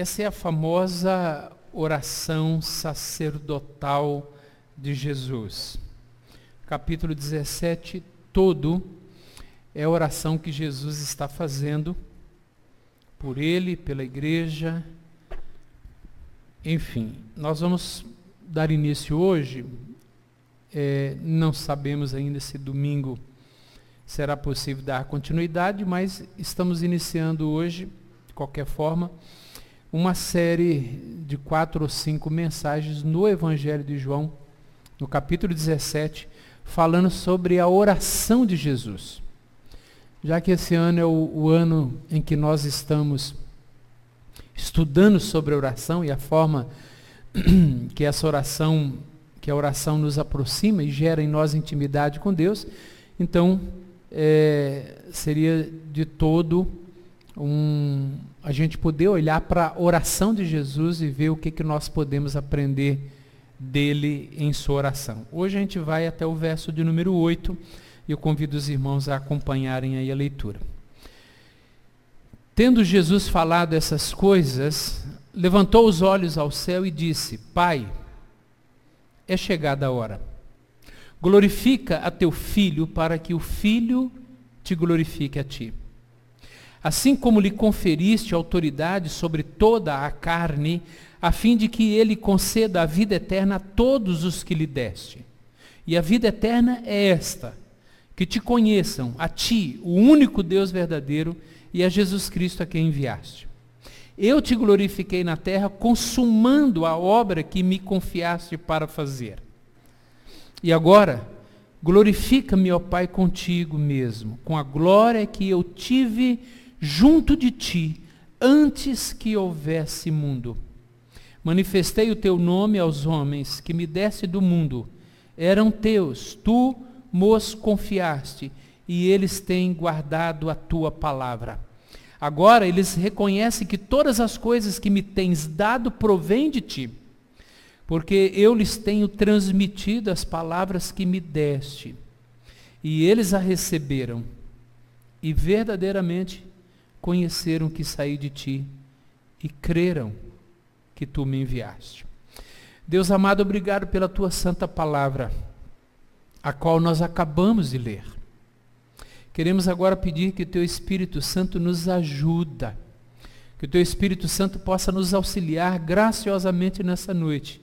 Essa é a famosa oração sacerdotal de Jesus. Capítulo 17 todo é a oração que Jesus está fazendo por ele, pela igreja. Enfim, nós vamos dar início hoje. É, não sabemos ainda se domingo será possível dar continuidade, mas estamos iniciando hoje, de qualquer forma, uma série de quatro ou cinco mensagens no Evangelho de João, no capítulo 17, falando sobre a oração de Jesus. Já que esse ano é o, o ano em que nós estamos estudando sobre a oração e a forma que essa oração, que a oração nos aproxima e gera em nós intimidade com Deus, então é, seria de todo um, a gente poder olhar para a oração de Jesus e ver o que, que nós podemos aprender dele em sua oração. Hoje a gente vai até o verso de número 8 e eu convido os irmãos a acompanharem aí a leitura. Tendo Jesus falado essas coisas, levantou os olhos ao céu e disse: Pai, é chegada a hora. Glorifica a teu filho para que o filho te glorifique a ti assim como lhe conferiste autoridade sobre toda a carne, a fim de que ele conceda a vida eterna a todos os que lhe deste. E a vida eterna é esta: que te conheçam, a ti, o único Deus verdadeiro, e a Jesus Cristo a quem enviaste. Eu te glorifiquei na terra, consumando a obra que me confiaste para fazer. E agora, glorifica-me, ó Pai, contigo mesmo, com a glória que eu tive junto de ti, antes que houvesse mundo. Manifestei o teu nome aos homens que me desse do mundo. Eram teus, tu mos confiaste, e eles têm guardado a tua palavra. Agora eles reconhecem que todas as coisas que me tens dado provêm de ti, porque eu lhes tenho transmitido as palavras que me deste, e eles a receberam, e verdadeiramente conheceram que saí de ti e creram que tu me enviaste. Deus amado, obrigado pela tua santa palavra, a qual nós acabamos de ler. Queremos agora pedir que o teu Espírito Santo nos ajuda, que o teu Espírito Santo possa nos auxiliar graciosamente nessa noite,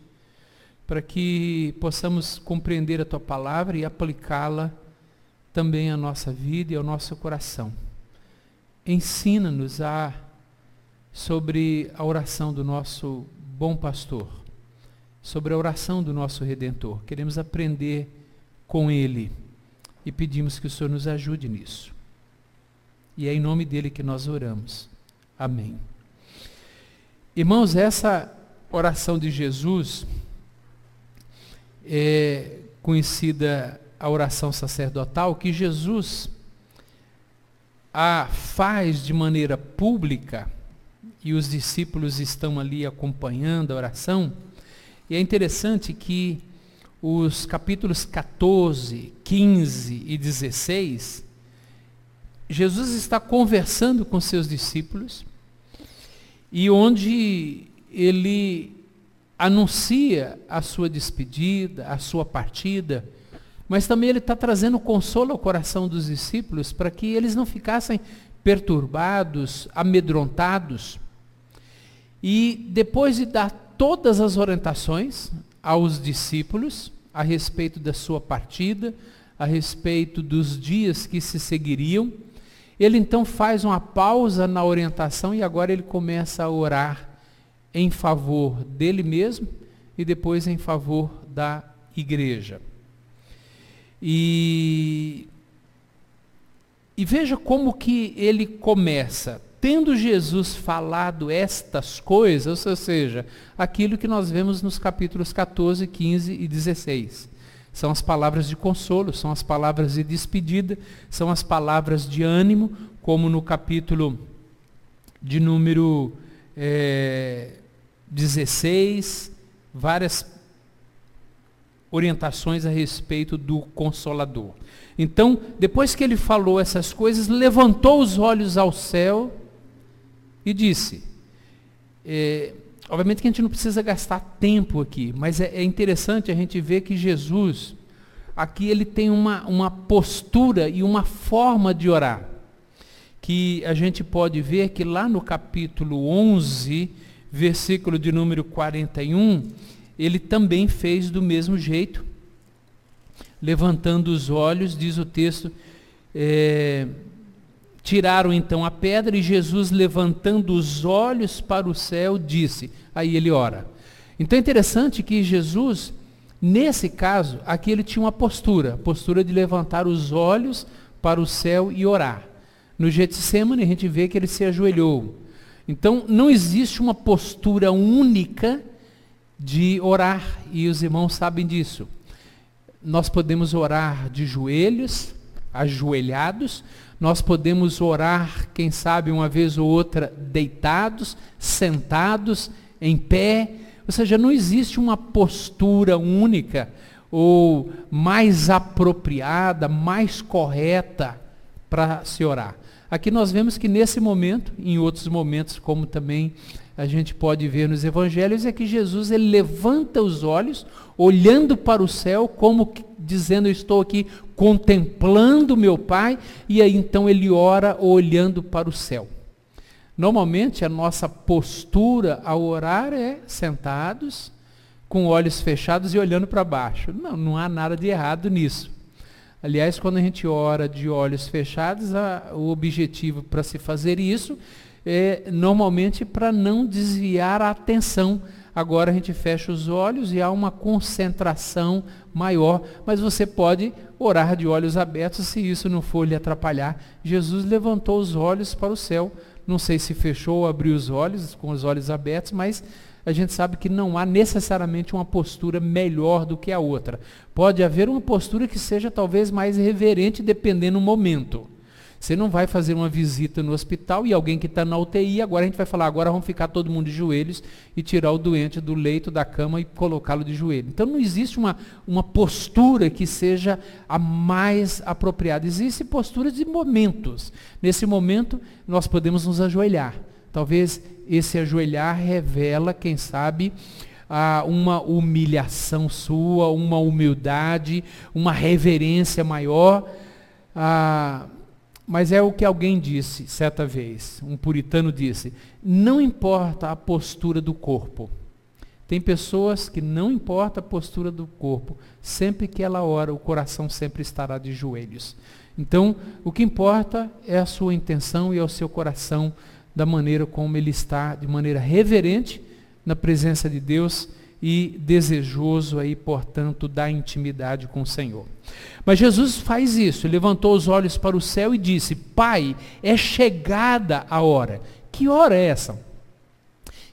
para que possamos compreender a tua palavra e aplicá-la também à nossa vida e ao nosso coração ensina-nos a sobre a oração do nosso bom pastor, sobre a oração do nosso redentor. Queremos aprender com ele e pedimos que o Senhor nos ajude nisso. E é em nome dele que nós oramos. Amém. Irmãos, essa oração de Jesus é conhecida a oração sacerdotal que Jesus a faz de maneira pública, e os discípulos estão ali acompanhando a oração, e é interessante que os capítulos 14, 15 e 16, Jesus está conversando com seus discípulos, e onde ele anuncia a sua despedida, a sua partida, mas também ele está trazendo consolo ao coração dos discípulos para que eles não ficassem perturbados, amedrontados. E depois de dar todas as orientações aos discípulos a respeito da sua partida, a respeito dos dias que se seguiriam, ele então faz uma pausa na orientação e agora ele começa a orar em favor dele mesmo e depois em favor da igreja. E, e veja como que ele começa. Tendo Jesus falado estas coisas, ou seja, aquilo que nós vemos nos capítulos 14, 15 e 16. São as palavras de consolo, são as palavras de despedida, são as palavras de ânimo, como no capítulo de número é, 16, várias orientações a respeito do Consolador. Então, depois que ele falou essas coisas, levantou os olhos ao céu e disse: É, obviamente que a gente não precisa gastar tempo aqui, mas é, é interessante a gente ver que Jesus, aqui ele tem uma, uma postura e uma forma de orar, que a gente pode ver que lá no capítulo 11, versículo de número 41, ele também fez do mesmo jeito, levantando os olhos, diz o texto, é, Tiraram então a pedra e Jesus, levantando os olhos para o céu, disse. Aí ele ora. Então é interessante que Jesus, nesse caso, aqui ele tinha uma postura, postura de levantar os olhos para o céu e orar. No Getsemane a gente vê que ele se ajoelhou. Então não existe uma postura única de orar, e os irmãos sabem disso. Nós podemos orar de joelhos, ajoelhados, nós podemos orar, quem sabe uma vez ou outra, deitados, sentados, em pé. Ou seja, não existe uma postura única ou mais apropriada, mais correta para se orar. Aqui nós vemos que nesse momento, em outros momentos, como também a gente pode ver nos evangelhos, é que Jesus ele levanta os olhos, olhando para o céu, como dizendo: Estou aqui contemplando meu Pai, e aí então ele ora olhando para o céu. Normalmente a nossa postura ao orar é sentados, com olhos fechados e olhando para baixo. Não, não há nada de errado nisso. Aliás, quando a gente ora de olhos fechados, a, o objetivo para se fazer isso é normalmente para não desviar a atenção Agora a gente fecha os olhos e há uma concentração maior, mas você pode orar de olhos abertos se isso não for lhe atrapalhar. Jesus levantou os olhos para o céu. Não sei se fechou ou abriu os olhos com os olhos abertos, mas a gente sabe que não há necessariamente uma postura melhor do que a outra. Pode haver uma postura que seja talvez mais reverente dependendo do momento. Você não vai fazer uma visita no hospital e alguém que está na UTI, agora a gente vai falar, agora vamos ficar todo mundo de joelhos e tirar o doente do leito da cama e colocá-lo de joelho. Então não existe uma, uma postura que seja a mais apropriada. Existem posturas de momentos. Nesse momento, nós podemos nos ajoelhar. Talvez esse ajoelhar revela, quem sabe, uma humilhação sua, uma humildade, uma reverência maior. Ah, mas é o que alguém disse certa vez, um puritano disse: não importa a postura do corpo. Tem pessoas que não importa a postura do corpo, sempre que ela ora, o coração sempre estará de joelhos. Então, o que importa é a sua intenção e é o seu coração, da maneira como ele está, de maneira reverente, na presença de Deus e desejoso aí, portanto, da intimidade com o Senhor. Mas Jesus faz isso, levantou os olhos para o céu e disse: Pai, é chegada a hora. Que hora é essa?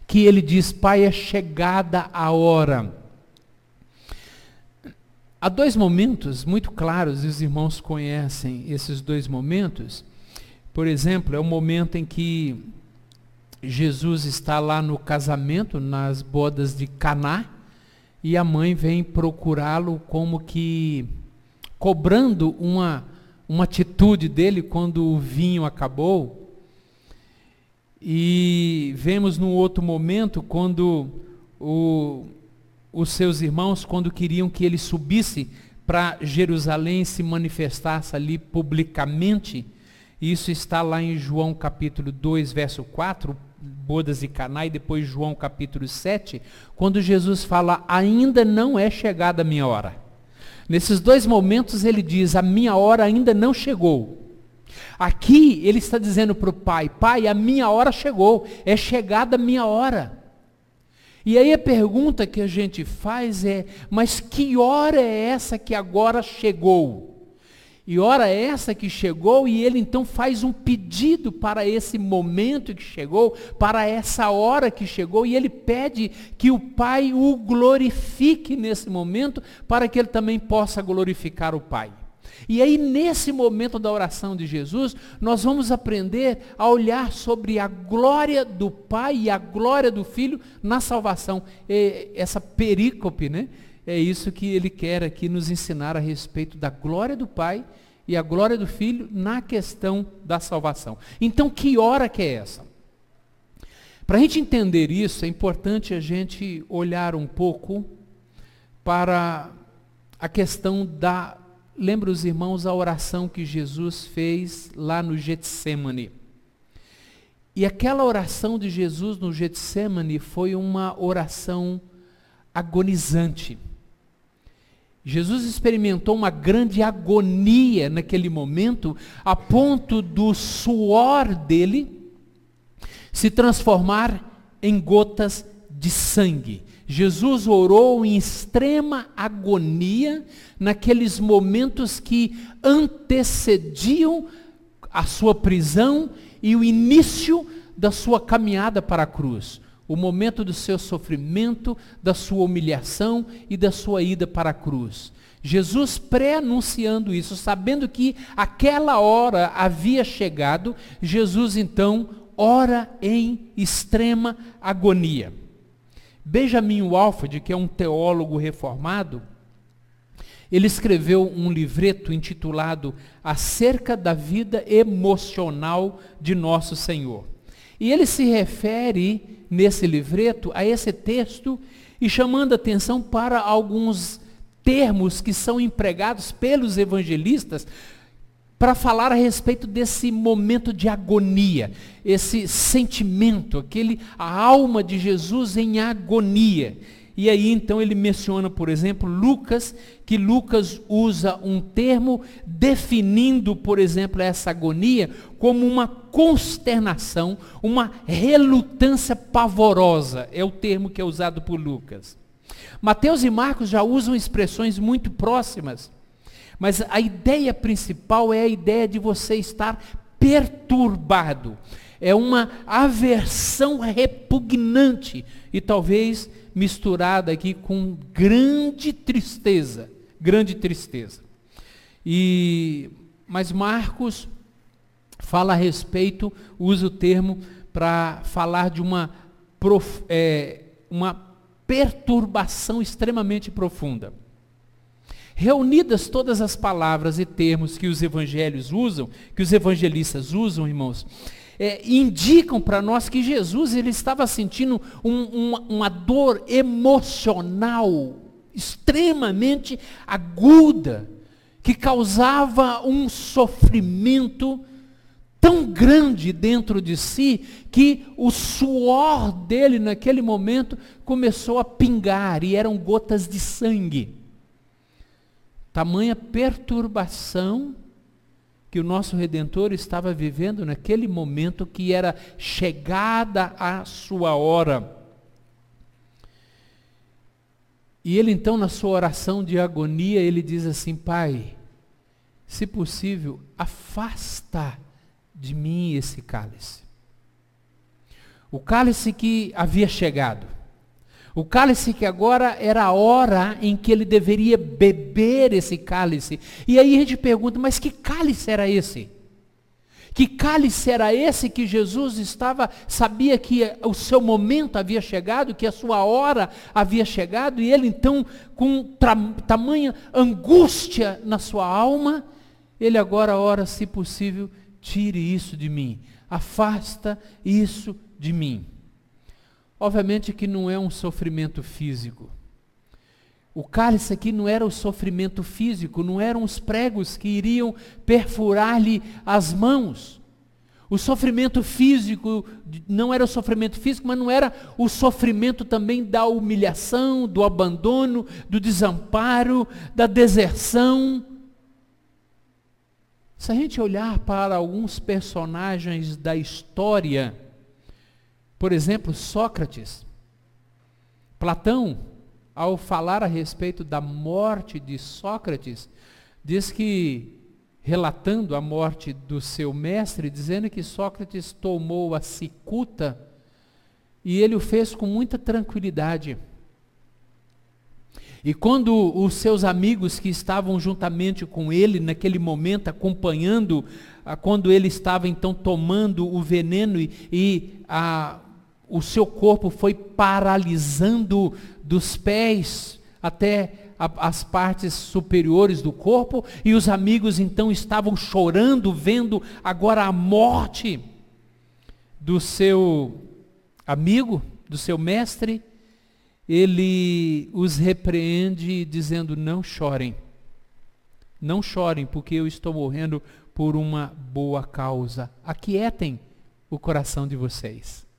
Que ele diz: Pai, é chegada a hora. Há dois momentos muito claros, e os irmãos conhecem esses dois momentos. Por exemplo, é o momento em que Jesus está lá no casamento, nas bodas de Caná, e a mãe vem procurá-lo como que cobrando uma, uma atitude dele quando o vinho acabou. E vemos num outro momento quando o, os seus irmãos, quando queriam que ele subisse para Jerusalém se manifestasse ali publicamente, isso está lá em João capítulo 2, verso 4, bodas de Caná e depois João capítulo 7, quando Jesus fala: "Ainda não é chegada a minha hora". Nesses dois momentos ele diz: "A minha hora ainda não chegou". Aqui ele está dizendo para o pai: Pai, a minha hora chegou, é chegada a minha hora. E aí a pergunta que a gente faz é: mas que hora é essa que agora chegou? E hora essa que chegou, e ele então faz um pedido para esse momento que chegou, para essa hora que chegou, e ele pede que o Pai o glorifique nesse momento, para que ele também possa glorificar o Pai. E aí, nesse momento da oração de Jesus, nós vamos aprender a olhar sobre a glória do Pai e a glória do Filho na salvação. E essa perícope, né? É isso que ele quer aqui nos ensinar a respeito da glória do Pai e a glória do Filho na questão da salvação. Então, que hora que é essa? Para a gente entender isso, é importante a gente olhar um pouco para a questão da. Lembra os irmãos a oração que Jesus fez lá no Getsemane. E aquela oração de Jesus no Getsemane foi uma oração agonizante. Jesus experimentou uma grande agonia naquele momento, a ponto do suor dele se transformar em gotas de sangue. Jesus orou em extrema agonia naqueles momentos que antecediam a sua prisão e o início da sua caminhada para a cruz. O momento do seu sofrimento, da sua humilhação e da sua ida para a cruz. Jesus pré-anunciando isso, sabendo que aquela hora havia chegado, Jesus então ora em extrema agonia. Benjamin Walford, que é um teólogo reformado, ele escreveu um livreto intitulado Acerca da Vida Emocional de Nosso Senhor. E ele se refere, nesse livreto, a esse texto e chamando atenção para alguns termos que são empregados pelos evangelistas para falar a respeito desse momento de agonia, esse sentimento, aquele a alma de Jesus em agonia. E aí então ele menciona, por exemplo, Lucas, que Lucas usa um termo definindo, por exemplo, essa agonia como uma consternação, uma relutância pavorosa. É o termo que é usado por Lucas. Mateus e Marcos já usam expressões muito próximas. Mas a ideia principal é a ideia de você estar perturbado. É uma aversão repugnante e talvez misturada aqui com grande tristeza, grande tristeza. E mas Marcos fala a respeito, usa o termo para falar de uma, prof, é, uma perturbação extremamente profunda. Reunidas todas as palavras e termos que os evangelhos usam, que os evangelistas usam, irmãos, é, indicam para nós que Jesus ele estava sentindo um, uma, uma dor emocional extremamente aguda, que causava um sofrimento tão grande dentro de si que o suor dele naquele momento começou a pingar e eram gotas de sangue. Tamanha perturbação que o nosso Redentor estava vivendo naquele momento que era chegada a sua hora. E ele então, na sua oração de agonia, ele diz assim: Pai, se possível, afasta de mim esse cálice. O cálice que havia chegado. O cálice que agora era a hora em que ele deveria beber esse cálice. E aí a gente pergunta, mas que cálice era esse? Que cálice era esse que Jesus estava, sabia que o seu momento havia chegado, que a sua hora havia chegado, e ele então, com tamanha angústia na sua alma, ele agora ora, se possível, tire isso de mim, afasta isso de mim. Obviamente que não é um sofrimento físico. O cálice aqui não era o sofrimento físico, não eram os pregos que iriam perfurar-lhe as mãos. O sofrimento físico não era o sofrimento físico, mas não era o sofrimento também da humilhação, do abandono, do desamparo, da deserção. Se a gente olhar para alguns personagens da história, por exemplo, Sócrates. Platão, ao falar a respeito da morte de Sócrates, diz que, relatando a morte do seu mestre, dizendo que Sócrates tomou a cicuta e ele o fez com muita tranquilidade. E quando os seus amigos que estavam juntamente com ele naquele momento, acompanhando, quando ele estava então tomando o veneno e, e a, o seu corpo foi paralisando dos pés até a, as partes superiores do corpo, e os amigos então estavam chorando, vendo agora a morte do seu amigo do seu mestre, ele os repreende dizendo: Não chorem, não chorem, porque eu estou morrendo por uma boa causa. Aquietem o coração de vocês.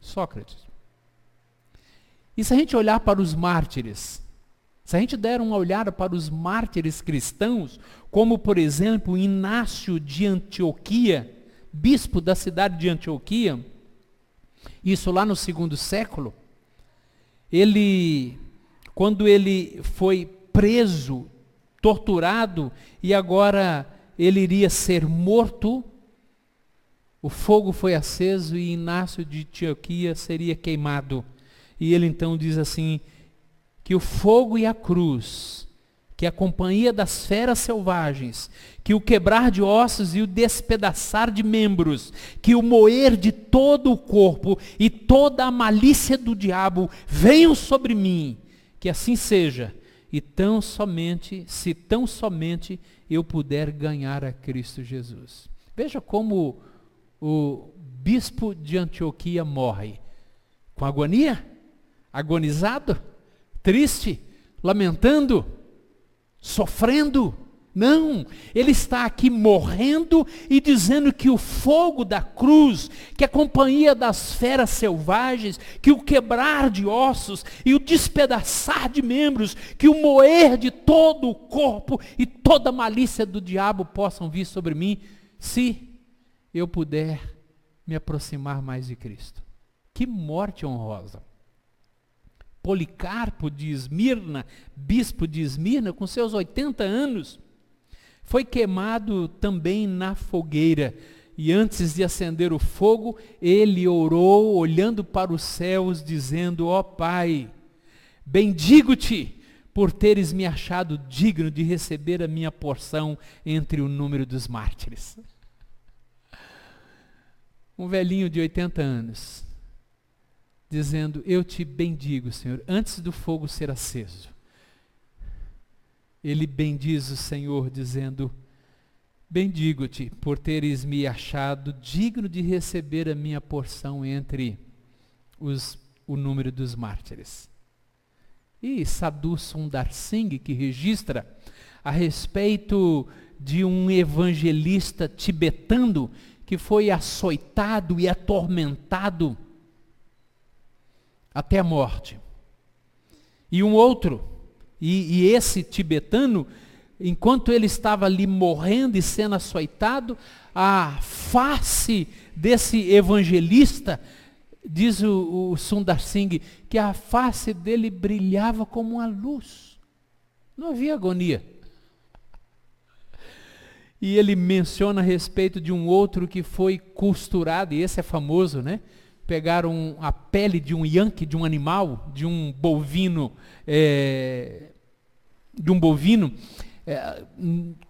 Sócrates. E se a gente olhar para os mártires, se a gente der uma olhada para os mártires cristãos, como por exemplo Inácio de Antioquia, bispo da cidade de Antioquia, isso lá no segundo século, ele, quando ele foi preso, torturado e agora ele iria ser morto, o fogo foi aceso e Inácio de Antioquia seria queimado. E ele então diz assim: que o fogo e a cruz, que a companhia das feras selvagens, que o quebrar de ossos e o despedaçar de membros, que o moer de todo o corpo e toda a malícia do diabo venham sobre mim, que assim seja, e tão somente, se tão somente eu puder ganhar a Cristo Jesus. Veja como o bispo de Antioquia morre com agonia agonizado, triste, lamentando, sofrendo. Não, ele está aqui morrendo e dizendo que o fogo da cruz, que a companhia das feras selvagens, que o quebrar de ossos e o despedaçar de membros, que o moer de todo o corpo e toda a malícia do diabo possam vir sobre mim, se eu puder me aproximar mais de Cristo. Que morte honrosa! Policarpo de Esmirna, bispo de Esmirna, com seus 80 anos, foi queimado também na fogueira. E antes de acender o fogo, ele orou, olhando para os céus, dizendo: Ó oh, Pai, bendigo-te por teres me achado digno de receber a minha porção entre o número dos mártires. Um velhinho de 80 anos dizendo: Eu te bendigo, Senhor, antes do fogo ser aceso. Ele bendiz o Senhor, dizendo: Bendigo-te por teres me achado digno de receber a minha porção entre os, o número dos mártires. E Sadhu Sundar Singh, que registra a respeito de um evangelista tibetano que foi açoitado e atormentado até a morte. E um outro, e, e esse tibetano, enquanto ele estava ali morrendo e sendo açoitado, a face desse evangelista, diz o, o Sundar Singh, que a face dele brilhava como uma luz. Não havia agonia. E ele menciona a respeito de um outro que foi costurado, e esse é famoso, né? pegaram a pele de um yankee, de um animal, de um bovino, é, de um bovino é,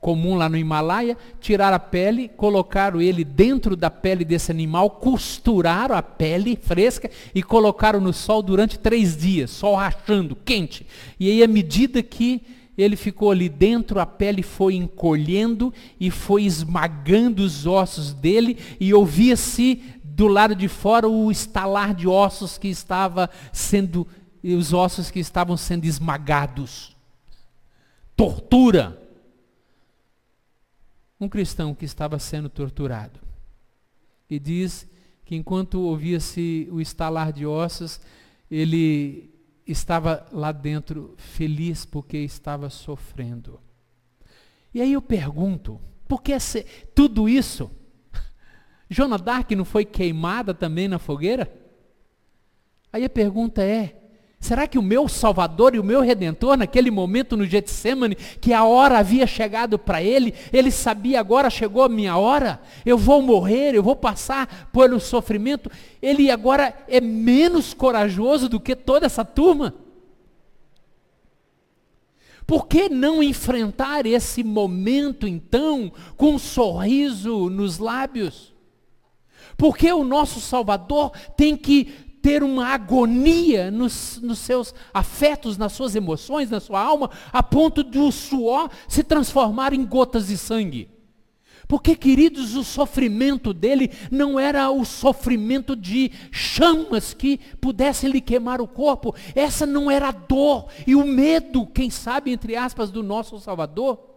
comum lá no Himalaia, tiraram a pele, colocaram ele dentro da pele desse animal, costuraram a pele fresca e colocaram no sol durante três dias, sol rachando, quente. E aí, à medida que ele ficou ali dentro, a pele foi encolhendo e foi esmagando os ossos dele, e ouvia-se do lado de fora o estalar de ossos que estava sendo, os ossos que estavam sendo esmagados. Tortura. Um cristão que estava sendo torturado. E diz que enquanto ouvia-se o estalar de ossos, ele estava lá dentro feliz porque estava sofrendo. E aí eu pergunto, por que tudo isso? Joana Dark não foi queimada também na fogueira? Aí a pergunta é: será que o meu Salvador e o meu Redentor, naquele momento no Getsemane, que a hora havia chegado para ele, ele sabia agora chegou a minha hora, eu vou morrer, eu vou passar pelo sofrimento, ele agora é menos corajoso do que toda essa turma? Por que não enfrentar esse momento então com um sorriso nos lábios? Porque o nosso Salvador tem que ter uma agonia nos, nos, seus afetos, nas suas emoções, na sua alma, a ponto de o suor se transformar em gotas de sangue. Porque, queridos, o sofrimento dele não era o sofrimento de chamas que pudessem lhe queimar o corpo. Essa não era a dor e o medo, quem sabe, entre aspas, do nosso Salvador.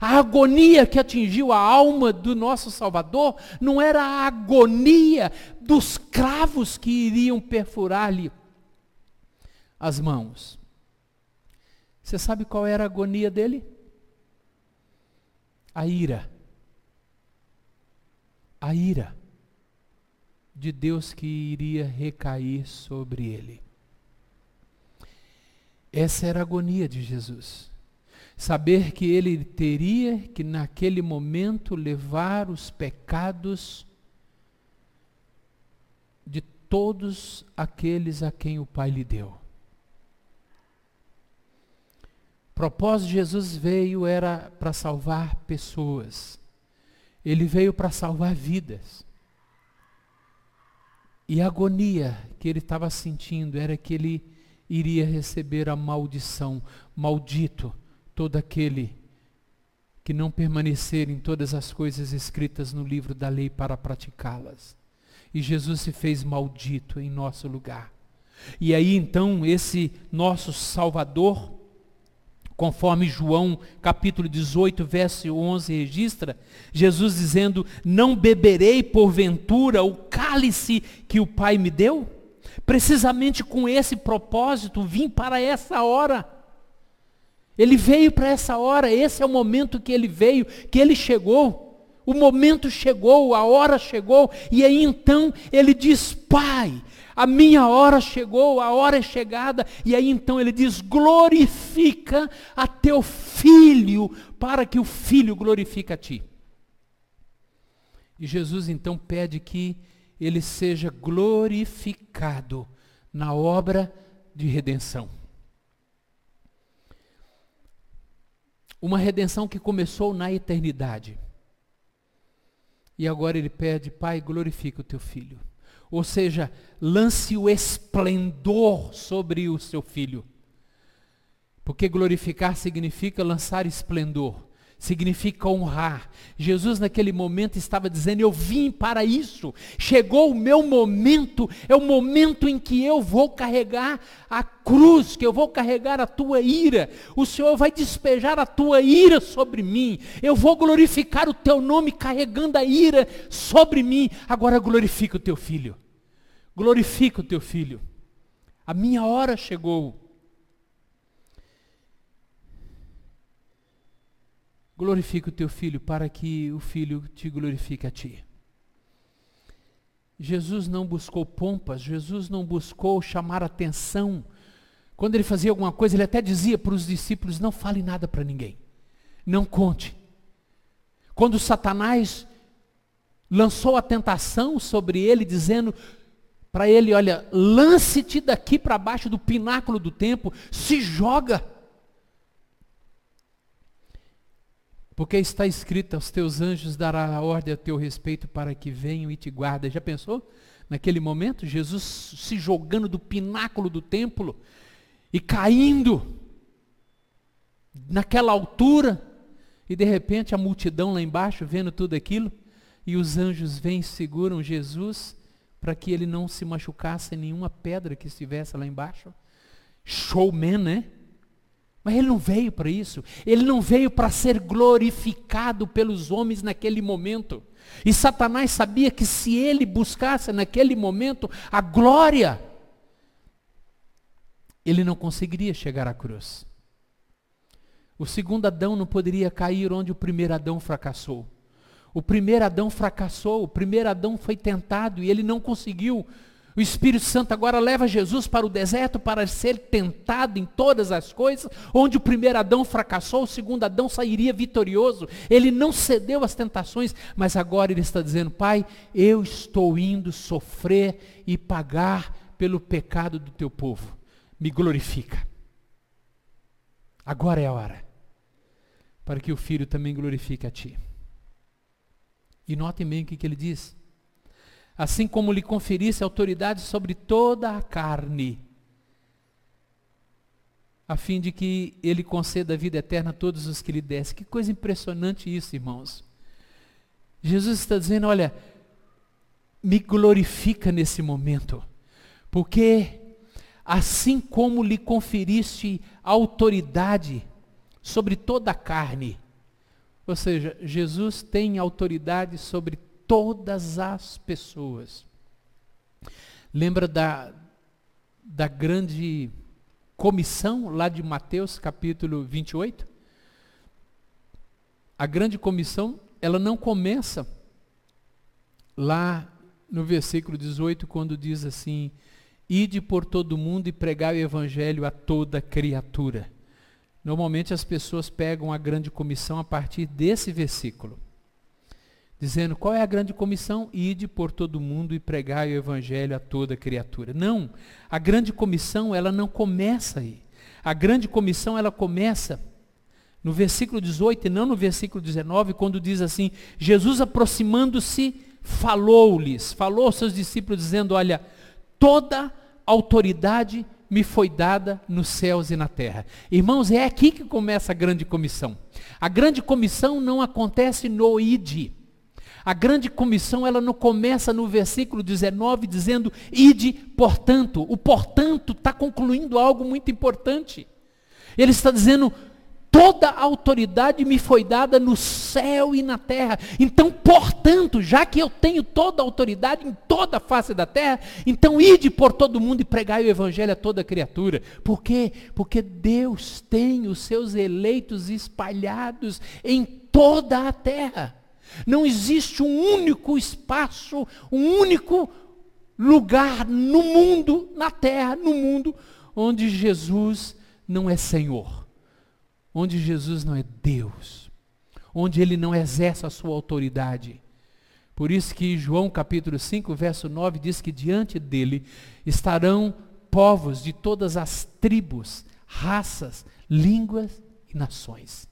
A agonia que atingiu a alma do nosso Salvador não era a agonia dos cravos que iriam perfurar-lhe as mãos. Você sabe qual era a agonia dele? A ira. A ira de Deus que iria recair sobre ele. Essa era a agonia de Jesus. Saber que ele teria que naquele momento levar os pecados todos aqueles a quem o Pai lhe deu. propósito de Jesus veio era para salvar pessoas. Ele veio para salvar vidas. E a agonia que ele estava sentindo era que ele iria receber a maldição. Maldito todo aquele que não permanecer em todas as coisas escritas no livro da lei para praticá-las. E Jesus se fez maldito em nosso lugar. E aí então esse nosso Salvador conforme João capítulo 18, verso 11 registra, Jesus dizendo: Não beberei porventura o cálice que o Pai me deu? Precisamente com esse propósito, vim para essa hora. Ele veio para essa hora, esse é o momento que ele veio, que ele chegou. O momento chegou, a hora chegou, e aí então ele diz: Pai, a minha hora chegou, a hora é chegada, e aí então ele diz: glorifica a teu filho, para que o filho glorifique a ti. E Jesus então pede que ele seja glorificado na obra de redenção. Uma redenção que começou na eternidade. E agora ele pede, Pai, glorifica o teu filho. Ou seja, lance o esplendor sobre o seu filho. Porque glorificar significa lançar esplendor, significa honrar. Jesus, naquele momento, estava dizendo: Eu vim para isso. Chegou o meu momento, é o momento em que eu vou carregar a cruz, que eu vou carregar a tua ira. O Senhor vai despejar a tua ira sobre mim. Eu vou glorificar o teu nome carregando a ira sobre mim. Agora glorifica o teu filho. Glorifica o teu filho. A minha hora chegou. Glorifica o teu filho para que o filho te glorifique a ti. Jesus não buscou pompas, Jesus não buscou chamar atenção. Quando ele fazia alguma coisa, ele até dizia para os discípulos: não fale nada para ninguém, não conte. Quando Satanás lançou a tentação sobre ele, dizendo: para ele: olha, lance-te daqui para baixo do pináculo do templo, se joga. Porque está escrito: aos teus anjos dará a ordem a teu respeito para que venham e te guardem. Já pensou? Naquele momento, Jesus se jogando do pináculo do templo e caindo naquela altura, e de repente a multidão lá embaixo vendo tudo aquilo, e os anjos vêm e seguram Jesus para que ele não se machucasse em nenhuma pedra que estivesse lá embaixo. Showman, né? Mas ele não veio para isso. Ele não veio para ser glorificado pelos homens naquele momento. E Satanás sabia que se ele buscasse naquele momento a glória, ele não conseguiria chegar à cruz. O segundo Adão não poderia cair onde o primeiro Adão fracassou. O primeiro Adão fracassou, o primeiro Adão foi tentado e ele não conseguiu. O Espírito Santo agora leva Jesus para o deserto para ser tentado em todas as coisas, onde o primeiro Adão fracassou, o segundo Adão sairia vitorioso. Ele não cedeu às tentações, mas agora ele está dizendo: Pai, eu estou indo sofrer e pagar pelo pecado do teu povo. Me glorifica. Agora é a hora, para que o Filho também glorifique a Ti. E notem bem o que, que ele diz. Assim como lhe conferisse autoridade sobre toda a carne, a fim de que ele conceda a vida eterna a todos os que lhe desse. Que coisa impressionante isso, irmãos. Jesus está dizendo: olha, me glorifica nesse momento, porque assim como lhe conferiste autoridade sobre toda a carne, ou seja, Jesus tem autoridade sobre todas as pessoas. Lembra da, da grande comissão lá de Mateus capítulo 28? A grande comissão, ela não começa lá no versículo 18, quando diz assim: Ide por todo mundo e pregai o evangelho a toda criatura. Normalmente as pessoas pegam a grande comissão a partir desse versículo, dizendo qual é a grande comissão? Ide por todo mundo e pregai o evangelho a toda criatura. Não, a grande comissão ela não começa aí. A grande comissão ela começa no versículo 18 e não no versículo 19, quando diz assim: Jesus aproximando-se, falou-lhes, falou aos seus discípulos, dizendo: Olha, toda autoridade me foi dada nos céus e na terra. Irmãos, é aqui que começa a grande comissão. A grande comissão não acontece no id. A grande comissão, ela não começa no versículo 19 dizendo, ide, portanto. O portanto está concluindo algo muito importante. Ele está dizendo, toda autoridade me foi dada no céu e na terra. Então, portanto, já que eu tenho toda autoridade em toda a face da terra, então ide por todo mundo e pregai o evangelho a toda criatura. Por quê? Porque Deus tem os seus eleitos espalhados em toda a terra. Não existe um único espaço, um único lugar no mundo, na terra, no mundo, onde Jesus não é Senhor onde Jesus não é Deus, onde ele não exerce a sua autoridade. Por isso que João capítulo 5, verso 9 diz que diante dele estarão povos de todas as tribos, raças, línguas e nações.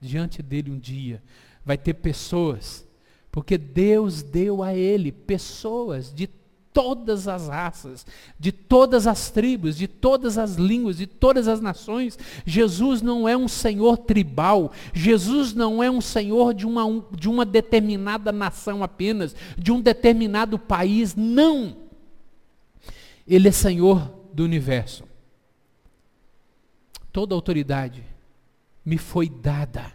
Diante dele um dia vai ter pessoas, porque Deus deu a ele pessoas de todas as raças, de todas as tribos, de todas as línguas, de todas as nações. Jesus não é um senhor tribal, Jesus não é um senhor de uma, de uma determinada nação apenas, de um determinado país, não. Ele é senhor do universo. Toda autoridade me foi dada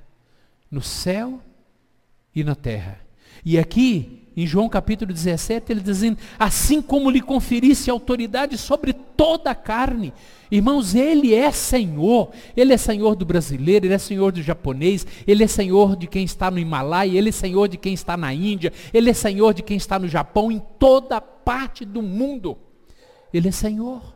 no céu e na terra. E aqui em João capítulo 17, ele dizendo, assim como lhe conferisse autoridade sobre toda a carne. Irmãos, ele é Senhor. Ele é Senhor do brasileiro, ele é Senhor do japonês, ele é Senhor de quem está no Himalaia, ele é Senhor de quem está na Índia, ele é Senhor de quem está no Japão, em toda parte do mundo. Ele é Senhor.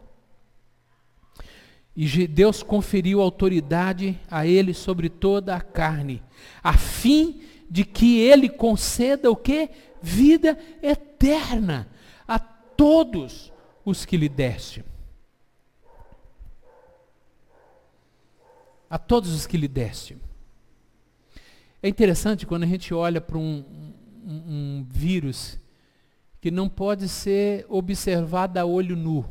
E Deus conferiu autoridade a ele sobre toda a carne, a fim de que ele conceda o que? vida eterna a todos os que lhe deste. A todos os que lhe deste. É interessante quando a gente olha para um, um, um vírus que não pode ser observado a olho nu.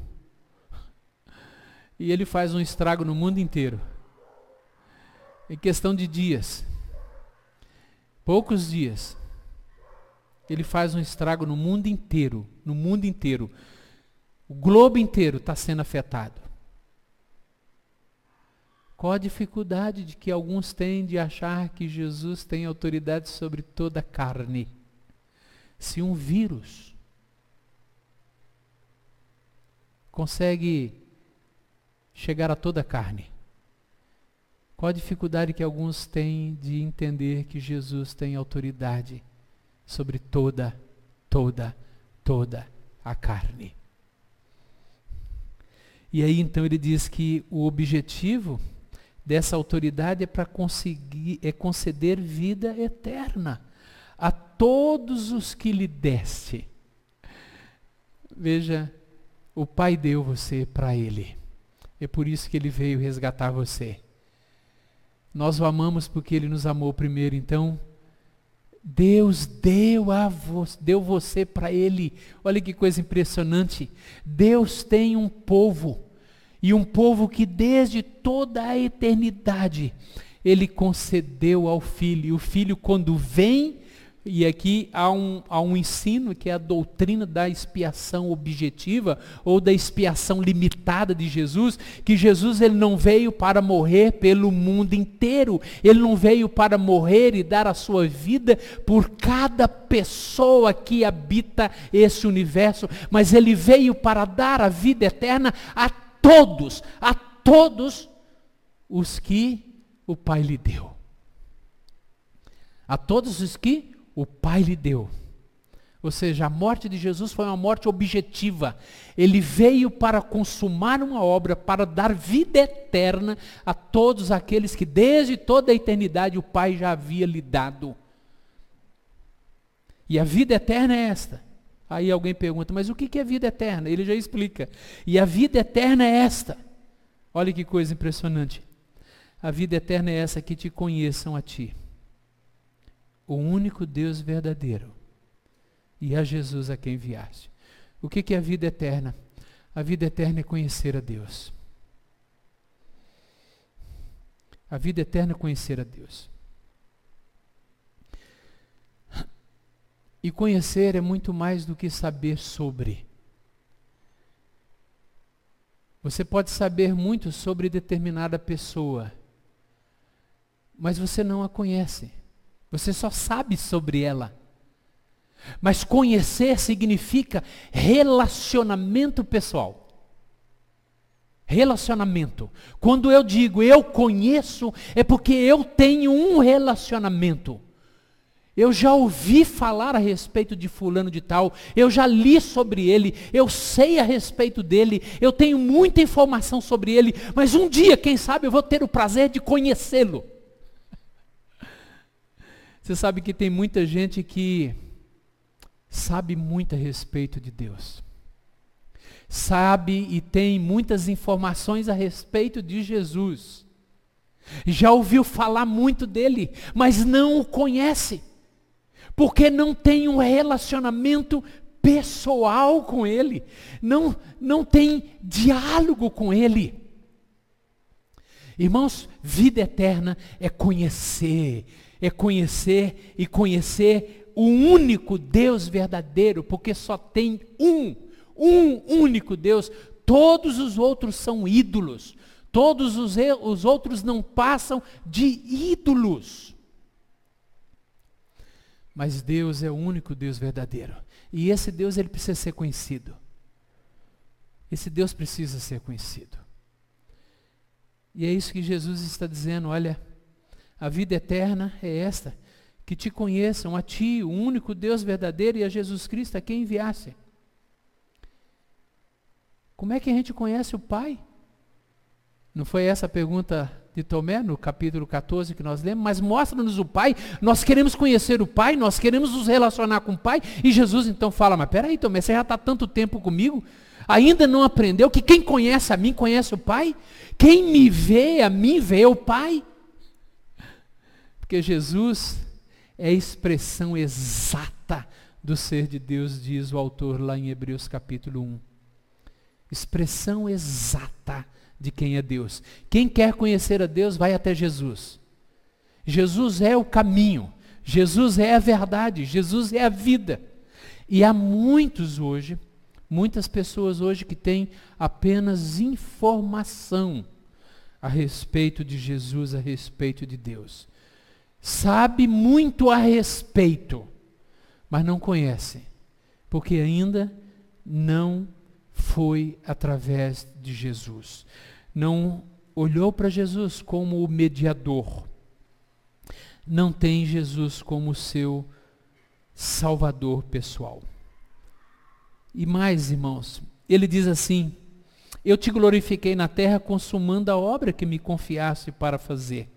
E ele faz um estrago no mundo inteiro. Em questão de dias. Poucos dias ele faz um estrago no mundo inteiro, no mundo inteiro. O globo inteiro está sendo afetado. Qual a dificuldade de que alguns têm de achar que Jesus tem autoridade sobre toda a carne? Se um vírus consegue chegar a toda a carne, qual a dificuldade que alguns têm de entender que Jesus tem autoridade sobre toda, toda, toda a carne. E aí então ele diz que o objetivo dessa autoridade é para conseguir é conceder vida eterna a todos os que lhe deste. Veja, o Pai deu você para ele. É por isso que ele veio resgatar você. Nós o amamos porque ele nos amou primeiro, então Deus deu a vo deu você para ele. Olha que coisa impressionante. Deus tem um povo e um povo que desde toda a eternidade ele concedeu ao filho. E o filho quando vem, E aqui há um, há um ensino que é a doutrina da expiação objetiva ou da expiação limitada de Jesus, que Jesus ele não veio para morrer pelo mundo inteiro, ele não veio para morrer e dar a sua vida por cada pessoa que habita esse universo, mas ele veio para dar a vida eterna a todos, a todos os que o Pai lhe deu. A todos os que o Pai lhe deu. Ou seja, a morte de Jesus foi uma morte objetiva. Ele veio para consumar uma obra, para dar vida eterna a todos aqueles que desde toda a eternidade o Pai já havia lhe dado. E a vida eterna é esta. Aí alguém pergunta, mas o que é vida eterna? Ele já explica. E a vida eterna é esta. Olha que coisa impressionante. A vida eterna é essa que te conheçam a ti o único Deus verdadeiro, e a Jesus a quem enviaste. O que, que é a vida eterna? A vida eterna é conhecer a Deus. A vida eterna é conhecer a Deus. E conhecer é muito mais do que saber sobre. Você pode saber muito sobre determinada pessoa, mas você não a conhece. Você só sabe sobre ela. Mas conhecer significa relacionamento pessoal. Relacionamento. Quando eu digo eu conheço, é porque eu tenho um relacionamento. Eu já ouvi falar a respeito de fulano de tal, eu já li sobre ele, eu sei a respeito dele, eu tenho muita informação sobre ele, mas um dia, quem sabe, eu vou ter o prazer de conhecê-lo. Você sabe que tem muita gente que sabe muito a respeito de Deus. Sabe e tem muitas informações a respeito de Jesus. Já ouviu falar muito dele, mas não o conhece. Porque não tem um relacionamento pessoal com ele. Não, não tem diálogo com ele. Irmãos, vida eterna é conhecer é conhecer e conhecer o único Deus verdadeiro, porque só tem um, um único Deus. Todos os outros são ídolos. Todos os, os outros não passam de ídolos. Mas Deus é o único Deus verdadeiro. E esse Deus ele precisa ser conhecido. Esse Deus precisa ser conhecido. E é isso que Jesus está dizendo, olha, a vida eterna é esta: que te conheçam a ti, o único Deus verdadeiro, e a Jesus Cristo a quem enviasse. Como é que a gente conhece o Pai? Não foi essa a pergunta de Tomé no capítulo 14 que nós lemos? Mas mostra-nos o Pai. Nós queremos conhecer o Pai, nós queremos nos relacionar com o Pai. E Jesus então fala: Mas peraí, Tomé, você já está tanto tempo comigo? Ainda não aprendeu que quem conhece a mim conhece o Pai? Quem me vê a mim vê o Pai? Porque Jesus é a expressão exata do ser de Deus, diz o autor lá em Hebreus capítulo 1. Expressão exata de quem é Deus. Quem quer conhecer a Deus vai até Jesus. Jesus é o caminho, Jesus é a verdade, Jesus é a vida. E há muitos hoje, muitas pessoas hoje que têm apenas informação a respeito de Jesus, a respeito de Deus sabe muito a respeito, mas não conhece, porque ainda não foi através de Jesus. Não olhou para Jesus como o mediador. Não tem Jesus como seu salvador pessoal. E mais, irmãos, ele diz assim: Eu te glorifiquei na terra consumando a obra que me confiaste para fazer.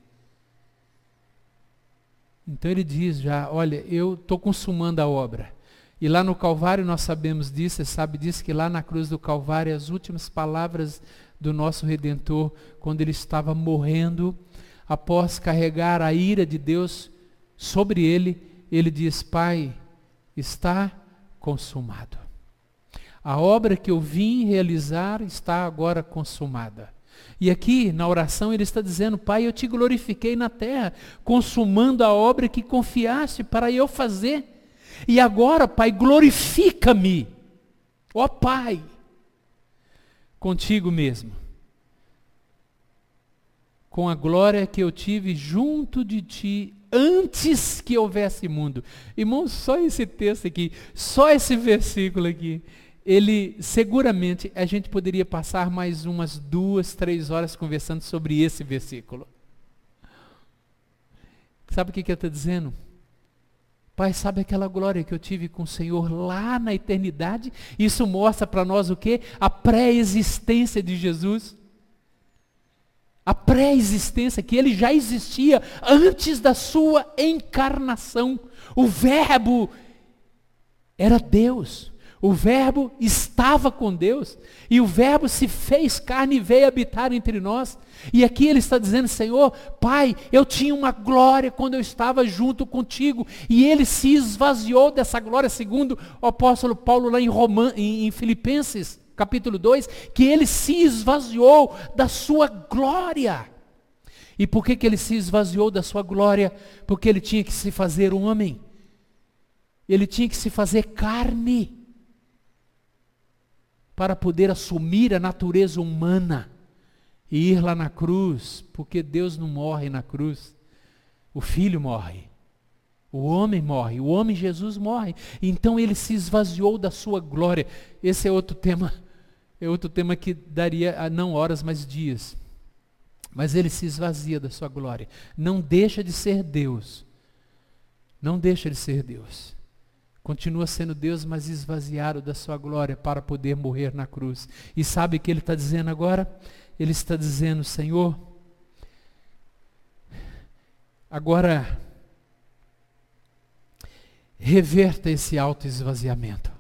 Então ele diz já, olha, eu estou consumando a obra. E lá no Calvário nós sabemos disso, você sabe disso, que lá na cruz do Calvário, as últimas palavras do nosso Redentor, quando ele estava morrendo, após carregar a ira de Deus sobre ele, ele diz: Pai, está consumado. A obra que eu vim realizar está agora consumada. E aqui na oração ele está dizendo: Pai, eu te glorifiquei na terra, consumando a obra que confiaste para eu fazer. E agora, Pai, glorifica-me, ó Pai, contigo mesmo, com a glória que eu tive junto de ti antes que houvesse mundo. Irmãos, só esse texto aqui, só esse versículo aqui, ele seguramente a gente poderia passar mais umas duas, três horas conversando sobre esse versículo. Sabe o que, que ele está dizendo? Pai, sabe aquela glória que eu tive com o Senhor lá na eternidade? Isso mostra para nós o que? A pré-existência de Jesus. A pré-existência, que ele já existia antes da sua encarnação. O Verbo era Deus. O Verbo estava com Deus e o Verbo se fez carne e veio habitar entre nós. E aqui ele está dizendo: Senhor, Pai, eu tinha uma glória quando eu estava junto contigo e ele se esvaziou dessa glória, segundo o apóstolo Paulo lá em, em, em Filipenses, capítulo 2, que ele se esvaziou da sua glória. E por que, que ele se esvaziou da sua glória? Porque ele tinha que se fazer homem, ele tinha que se fazer carne para poder assumir a natureza humana e ir lá na cruz, porque Deus não morre na cruz, o Filho morre. O homem morre, o homem Jesus morre. Então ele se esvaziou da sua glória. Esse é outro tema, é outro tema que daria ah, não horas, mas dias. Mas ele se esvazia da sua glória. Não deixa de ser Deus. Não deixa de ser Deus. Continua sendo Deus, mas esvaziado da sua glória para poder morrer na cruz. E sabe o que ele está dizendo agora? Ele está dizendo, Senhor, agora reverta esse alto esvaziamento.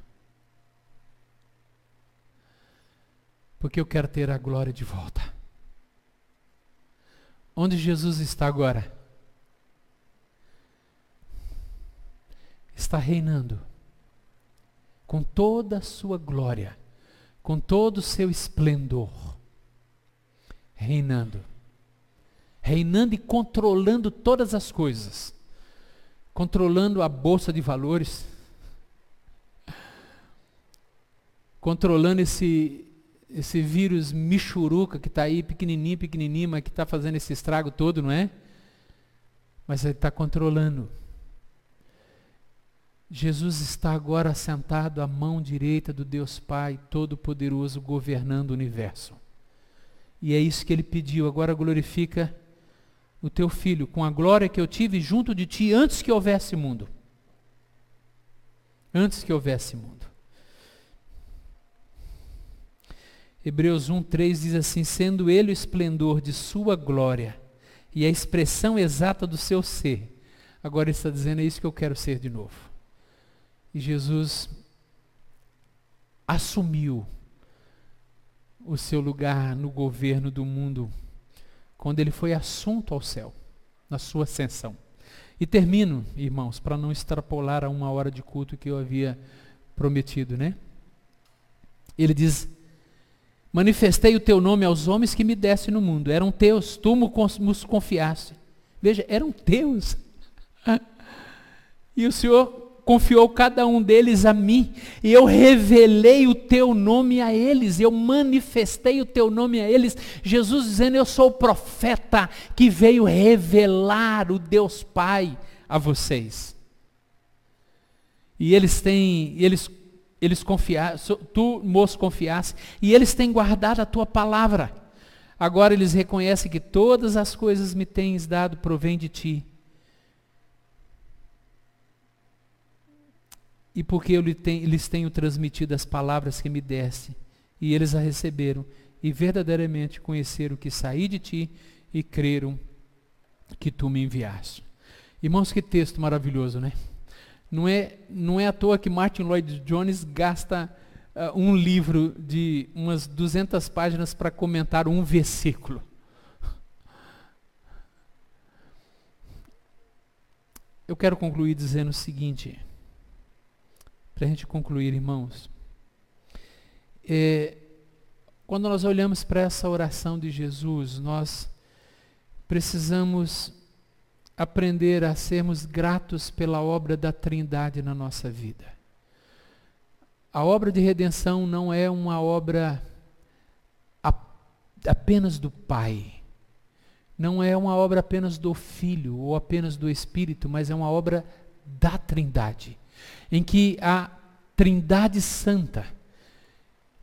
Porque eu quero ter a glória de volta. Onde Jesus está agora? Está reinando com toda a sua glória, com todo o seu esplendor. Reinando. Reinando e controlando todas as coisas. Controlando a bolsa de valores. Controlando esse esse vírus michuruca que está aí, pequenininho, pequenininho, mas que está fazendo esse estrago todo, não é? Mas ele está controlando. Jesus está agora sentado à mão direita do Deus Pai Todo-Poderoso, governando o universo. E é isso que ele pediu. Agora glorifica o teu filho com a glória que eu tive junto de ti antes que houvesse mundo. Antes que houvesse mundo. Hebreus 1:3 diz assim: sendo ele o esplendor de sua glória e a expressão exata do seu ser. Agora ele está dizendo é isso que eu quero ser de novo. E Jesus assumiu o seu lugar no governo do mundo quando ele foi assunto ao céu, na sua ascensão. E termino, irmãos, para não extrapolar a uma hora de culto que eu havia prometido, né? Ele diz: Manifestei o teu nome aos homens que me desse no mundo. Eram teus, tu nos confiaste. Veja, eram teus. E o Senhor confiou cada um deles a mim, e eu revelei o teu nome a eles, eu manifestei o teu nome a eles. Jesus dizendo: Eu sou o profeta que veio revelar o Deus Pai a vocês. E eles têm, eles, eles confiaram, tu, moço, confiaste, e eles têm guardado a tua palavra. Agora eles reconhecem que todas as coisas me tens dado provém de ti e porque eu lhes tenho transmitido as palavras que me deste, e eles a receberam, e verdadeiramente conheceram que saí de ti e creram que tu me enviaste. Irmãos, que texto maravilhoso, né? Não é, não é à toa que Martin Lloyd Jones gasta uh, um livro de umas 200 páginas para comentar um versículo. Eu quero concluir dizendo o seguinte: para a gente concluir, irmãos. É, Quando nós olhamos para essa oração de Jesus, nós precisamos aprender a sermos gratos pela obra da Trindade na nossa vida. A obra de redenção não é uma obra apenas do Pai. Não é uma obra apenas do Filho ou apenas do Espírito, mas é uma obra da Trindade, em que a Trindade Santa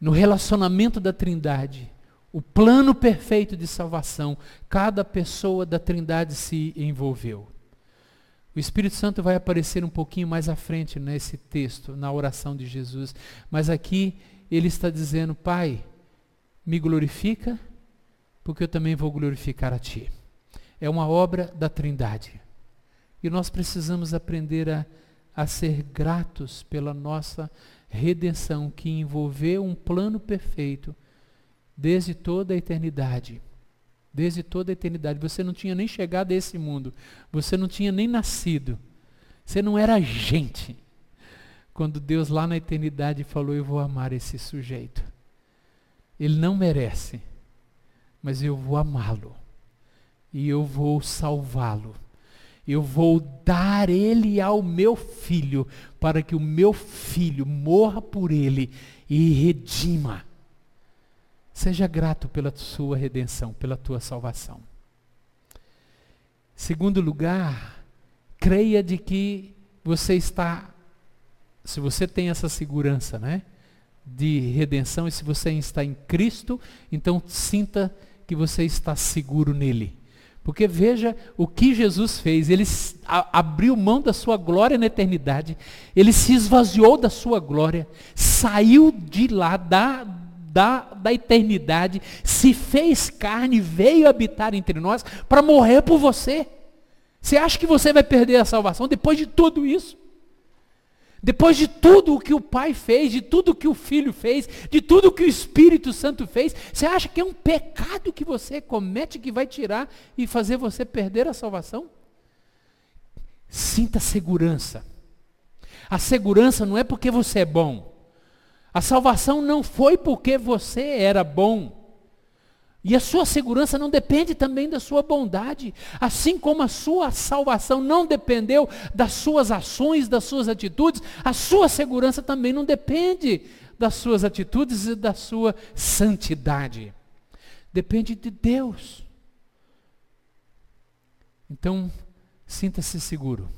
no relacionamento da Trindade, o plano perfeito de salvação, cada pessoa da Trindade se envolveu. O Espírito Santo vai aparecer um pouquinho mais à frente nesse texto, na oração de Jesus, mas aqui ele está dizendo: Pai, me glorifica, porque eu também vou glorificar a Ti. É uma obra da Trindade. E nós precisamos aprender a, a ser gratos pela nossa redenção que envolveu um plano perfeito desde toda a eternidade. Desde toda a eternidade. Você não tinha nem chegado a esse mundo. Você não tinha nem nascido. Você não era gente. Quando Deus lá na eternidade falou: Eu vou amar esse sujeito. Ele não merece, mas eu vou amá-lo. E eu vou salvá-lo eu vou dar ele ao meu filho, para que o meu filho morra por ele e redima. Seja grato pela sua redenção, pela tua salvação. Segundo lugar, creia de que você está, se você tem essa segurança, né, de redenção, e se você está em Cristo, então sinta que você está seguro nele. Porque veja o que Jesus fez. Ele abriu mão da sua glória na eternidade. Ele se esvaziou da sua glória. Saiu de lá, da, da, da eternidade. Se fez carne, veio habitar entre nós para morrer por você. Você acha que você vai perder a salvação depois de tudo isso? Depois de tudo o que o Pai fez, de tudo o que o Filho fez, de tudo o que o Espírito Santo fez, você acha que é um pecado que você comete que vai tirar e fazer você perder a salvação? Sinta segurança. A segurança não é porque você é bom. A salvação não foi porque você era bom. E a sua segurança não depende também da sua bondade, assim como a sua salvação não dependeu das suas ações, das suas atitudes, a sua segurança também não depende das suas atitudes e da sua santidade. Depende de Deus. Então, sinta-se seguro.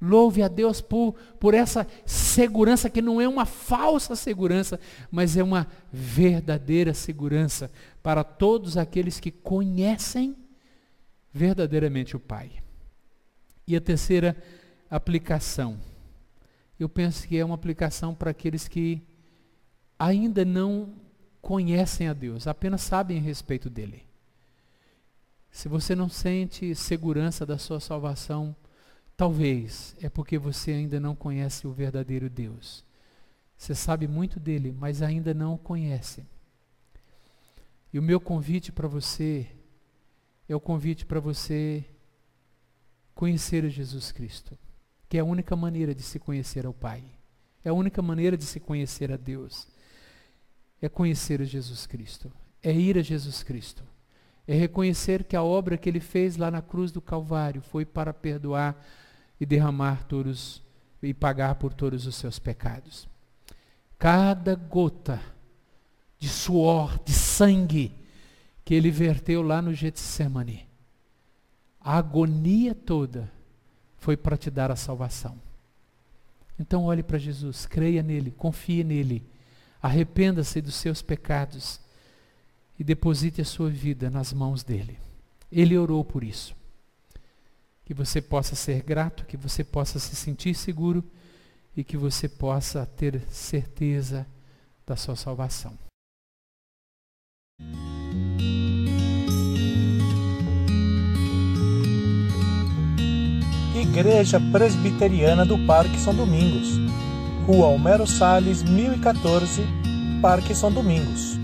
Louve a Deus por, por essa segurança que não é uma falsa segurança, mas é uma verdadeira segurança para todos aqueles que conhecem verdadeiramente o Pai. E a terceira aplicação, eu penso que é uma aplicação para aqueles que ainda não conhecem a Deus, apenas sabem a respeito dele. Se você não sente segurança da sua salvação, Talvez é porque você ainda não conhece o verdadeiro Deus. Você sabe muito dele, mas ainda não o conhece. E o meu convite para você é o convite para você conhecer a Jesus Cristo, que é a única maneira de se conhecer ao Pai. É a única maneira de se conhecer a Deus. É conhecer a Jesus Cristo. É ir a Jesus Cristo. É reconhecer que a obra que ele fez lá na cruz do Calvário foi para perdoar e derramar todos e pagar por todos os seus pecados. Cada gota de suor, de sangue que ele verteu lá no Getsemane, a agonia toda foi para te dar a salvação. Então olhe para Jesus, creia nele, confie nele, arrependa-se dos seus pecados e deposite a sua vida nas mãos dele. Ele orou por isso que você possa ser grato, que você possa se sentir seguro e que você possa ter certeza da sua salvação. Igreja Presbiteriana do Parque São Domingos, Rua Homero Salles, 1014, Parque São Domingos